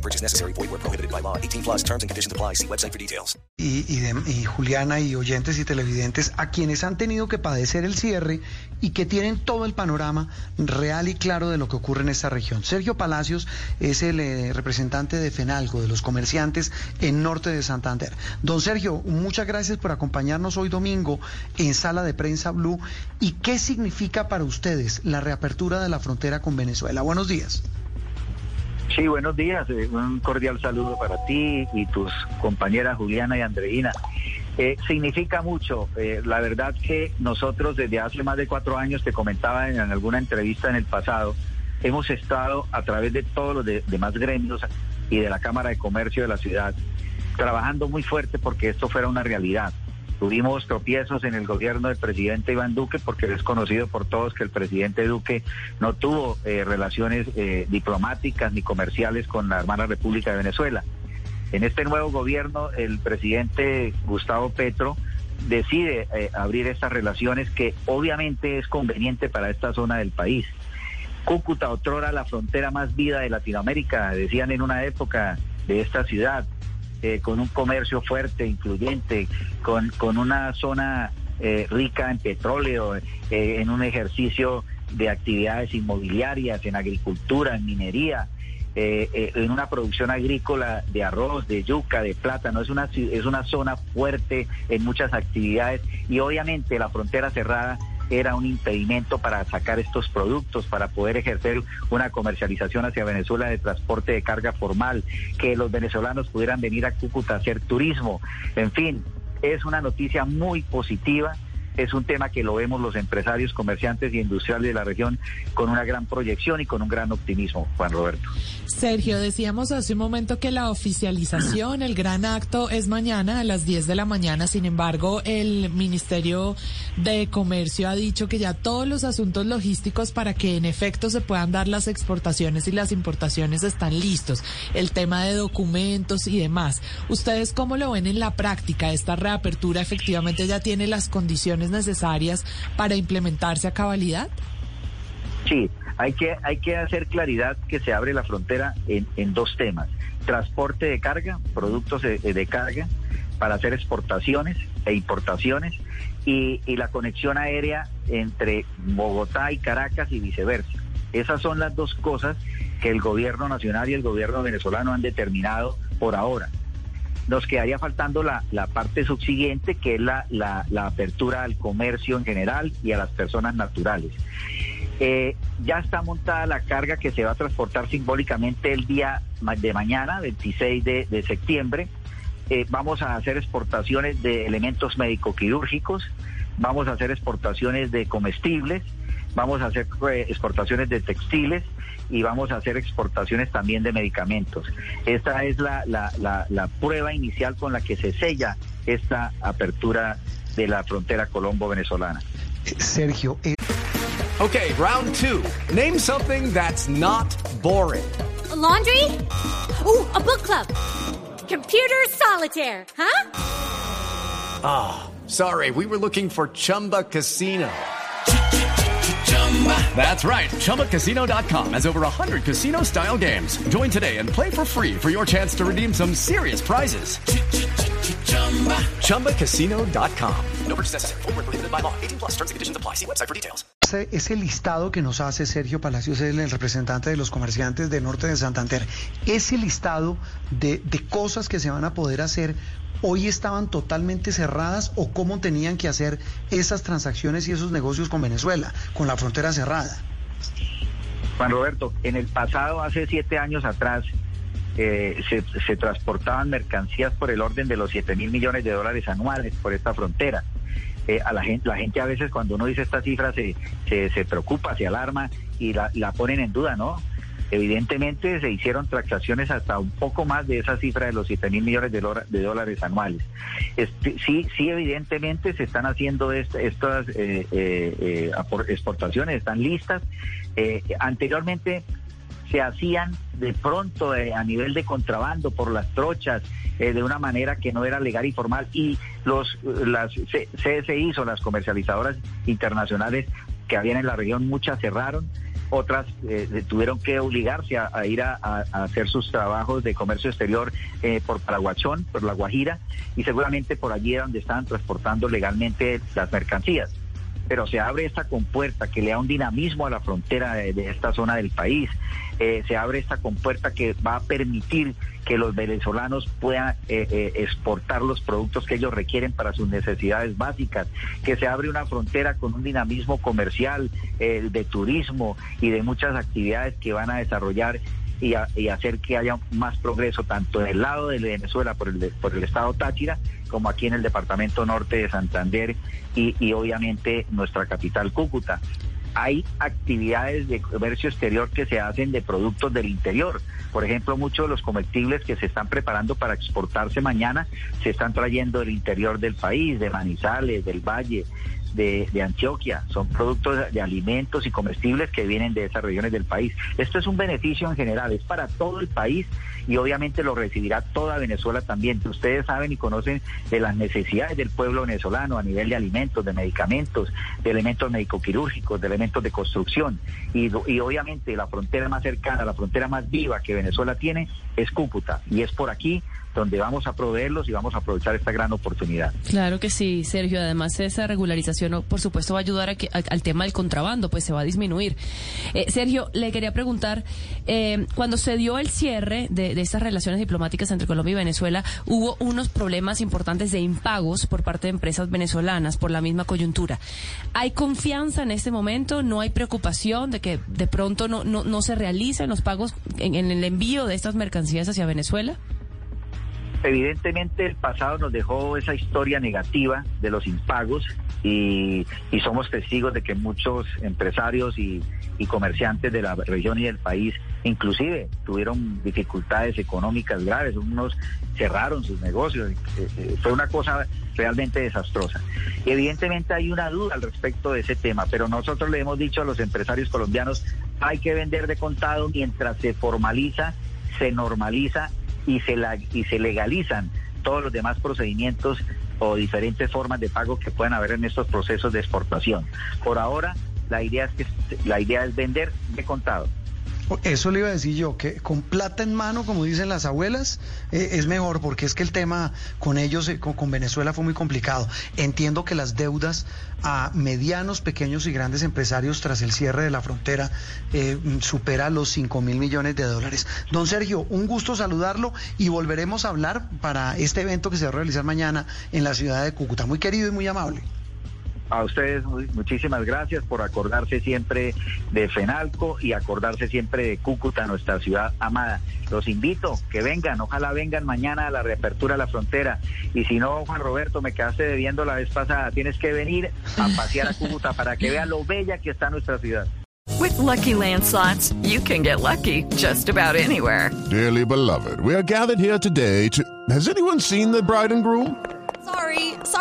No purchase necessary. Void where prohibited by law. 18 plus terms and conditions apply. See website for details. y, de- Juliana y oyentes y televidentes a quienes han tenido que padecer el cierre y que tienen todo el panorama real y claro de lo que ocurre en esta región. Sergio Palacios es el eh, representante de FENALCO, de los comerciantes en norte de Santander. Don Sergio, muchas gracias por acompañarnos hoy domingo en Sala de Prensa Blue. ¿Y qué significa para ustedes la reapertura de la frontera con Venezuela? Buenos días. Sí, buenos días. eh, Un cordial saludo para ti y tus compañeras Juliana y Andreina. Eh, significa mucho. eh, la verdad que nosotros desde hace más de cuatro años, te comentaba en, alguna entrevista en el pasado, hemos estado a través de todos los de- demás gremios y de la Cámara de Comercio de la ciudad, trabajando muy fuerte porque esto fuera una realidad. Tuvimos tropiezos en el gobierno del presidente Iván Duque porque es conocido por todos que el presidente Duque no tuvo eh, relaciones eh, diplomáticas ni comerciales con la hermana República de Venezuela. En este nuevo gobierno, el presidente Gustavo Petro decide eh, abrir estas relaciones que obviamente es conveniente para esta zona del país. Cúcuta, otrora la frontera más vida de Latinoamérica, decían en una época de esta ciudad, eh, con un comercio fuerte, incluyente, con, con una zona eh, rica en petróleo, eh, en un ejercicio de actividades inmobiliarias, en agricultura, en minería, eh, eh, en una producción agrícola de arroz, de yuca, de plátano. Es una, es una zona fuerte en muchas actividades y obviamente la frontera cerrada era un impedimento para sacar estos productos, para poder ejercer una comercialización hacia Venezuela de transporte de carga formal, que los venezolanos pudieran venir a Cúcuta a hacer turismo. En fin, es una noticia muy positiva. Es un tema que lo vemos los empresarios, comerciantes y industriales de la región con una gran proyección y con un gran optimismo, Juan Roberto. Sergio, decíamos hace un momento que la oficialización, el gran acto es mañana a las 10 de la mañana. Sin embargo, el Ministerio de Comercio ha dicho que ya todos los asuntos logísticos para que en efecto se puedan dar las exportaciones y las importaciones están listos. El tema de documentos y demás. ¿Ustedes cómo lo ven en la práctica? ¿Esta reapertura efectivamente ya tiene las condiciones necesarias para implementarse a cabalidad? Sí, hay que, hay que hacer claridad que se abre la frontera en, en dos temas. Transporte de carga, productos de, de carga para hacer exportaciones e importaciones y, y la conexión aérea entre Bogotá y Caracas y viceversa. Esas son las dos cosas que el gobierno nacional y el gobierno venezolano han determinado por ahora. Nos quedaría faltando la, la parte subsiguiente, que es la, la, apertura al comercio en general y a las personas naturales. Eh, ya está montada la carga que se va a transportar simbólicamente el día de mañana, 26 de, de septiembre. Eh, vamos a hacer exportaciones de elementos médico-quirúrgicos, vamos a hacer exportaciones de comestibles, vamos a hacer eh, exportaciones de textiles y vamos a hacer exportaciones también de medicamentos. Esta es la, la, la, la prueba inicial con la que se sella esta apertura de la frontera colombo-venezolana. Sergio, eh, Okay, round two. Name something that's not boring. A laundry? Ooh, a book club. Computer solitaire, huh? Sorry, we were looking for Chumba Casino. That's right. ChumbaCasino.com has over 100 casino style games. Join today and play for free for your chance to redeem some serious prizes. ChumbaCasino.com. No purchase necessary. Where prohibited by law. 18 plus terms and conditions apply. See website for details. ese, ese listado que nos hace Sergio Palacios, él, el representante de los comerciantes del norte de Santander, ese listado de, de cosas que se van a poder hacer, hoy estaban totalmente cerradas o cómo tenían que hacer esas transacciones y esos negocios con Venezuela, con la frontera cerrada. Juan Roberto, en el pasado, hace siete años atrás, eh, se, se transportaban mercancías por el orden de los 7 mil millones de dólares anuales por esta frontera. Eh, a la gente, a veces cuando uno dice esta cifra se, se, se preocupa, se alarma y la, la ponen en duda, ¿no? Evidentemente se hicieron transacciones hasta un poco más de esa cifra de los 7 mil millones de, dólares anuales. Este, sí, sí, evidentemente se están haciendo estas eh, eh, exportaciones, están listas. anteriormente se hacían de pronto a nivel de contrabando por las trochas de una manera que no era legal y formal y los las CSI o las comercializadoras internacionales que habían en la región muchas cerraron otras eh, tuvieron que obligarse a, ir a, hacer sus trabajos de comercio exterior eh, por Paraguachón, por La Guajira, y seguramente por allí era donde estaban transportando legalmente las mercancías pero se abre esta compuerta que le da un dinamismo a la frontera de, esta zona del país. Eh, se abre esta compuerta que va a permitir que los venezolanos puedan eh, eh, exportar los productos que ellos requieren para sus necesidades básicas, que se abre una frontera con un dinamismo comercial, de turismo y de muchas actividades que van a desarrollar y, hacer que haya más progreso tanto en el lado de Venezuela por el, por el estado Táchira como aquí en el departamento norte de Santander y, y obviamente nuestra capital Cúcuta hay actividades de comercio exterior que se hacen de productos del interior. Por ejemplo, muchos de los comestibles que se están preparando para exportarse mañana se están trayendo del interior del país, de Manizales, del Valle, de, Antioquia, son productos de alimentos y comestibles que vienen de esas regiones del país. Esto es un beneficio en general, es para todo el país y obviamente lo recibirá toda Venezuela también. Ustedes saben y conocen de las necesidades del pueblo venezolano a nivel de alimentos, de medicamentos, de elementos médico-quirúrgicos, de elementos de construcción y, obviamente la frontera más cercana, la frontera más viva que Venezuela tiene es Cúcuta y es por aquí donde vamos a proveerlos y vamos a aprovechar esta gran oportunidad. Claro que sí, Sergio. Además, esa regularización, por supuesto, va a ayudar a que, al tema del contrabando, pues se va a disminuir. Eh, Sergio, le quería preguntar, eh, cuando se dio el cierre de, estas relaciones diplomáticas entre Colombia y Venezuela, hubo unos problemas importantes de impagos por parte de empresas venezolanas por la misma coyuntura. ¿Hay confianza en este momento? ¿No hay preocupación de que de pronto no, se realicen los pagos en el envío de estas mercancías hacia Venezuela? Evidentemente el pasado nos dejó esa historia negativa de los impagos y, somos testigos de que muchos empresarios y, comerciantes de la región y del país inclusive tuvieron dificultades económicas graves, unos cerraron sus negocios, eh, eh, fue una cosa realmente desastrosa. Y evidentemente hay una duda al respecto de ese tema, pero nosotros le hemos dicho a los empresarios colombianos, hay que vender de contado mientras se formaliza, se normaliza y se, la, y se legalizan todos los demás procedimientos o diferentes formas de pago que puedan haber en estos procesos de exportación. Por ahora, la idea es que la idea es vender de contado. Eso le iba a decir yo, que con plata en mano, como dicen las abuelas, eh, es mejor, porque es que el tema con ellos, eh, con, Venezuela, fue muy complicado. Entiendo que las deudas a medianos, pequeños y grandes empresarios tras el cierre de la frontera eh, supera los 5 mil millones de dólares. Don Sergio, un gusto saludarlo y volveremos a hablar para este evento que se va a realizar mañana en la ciudad de Cúcuta. Muy querido y muy amable. A ustedes muchísimas gracias por acordarse siempre de Fenalco y acordarse siempre de Cúcuta, nuestra ciudad amada. Los invito que vengan, ojalá vengan mañana a la reapertura de la frontera. Y si no, Juan Roberto, me quedaste debiendo la vez pasada. Tienes que venir a pasear a Cúcuta para que vean lo bella que está nuestra ciudad. With lucky landslots, you can get lucky just about anywhere. Dearly beloved, we are gathered here today to. Has anyone seen the bride and groom? Sorry,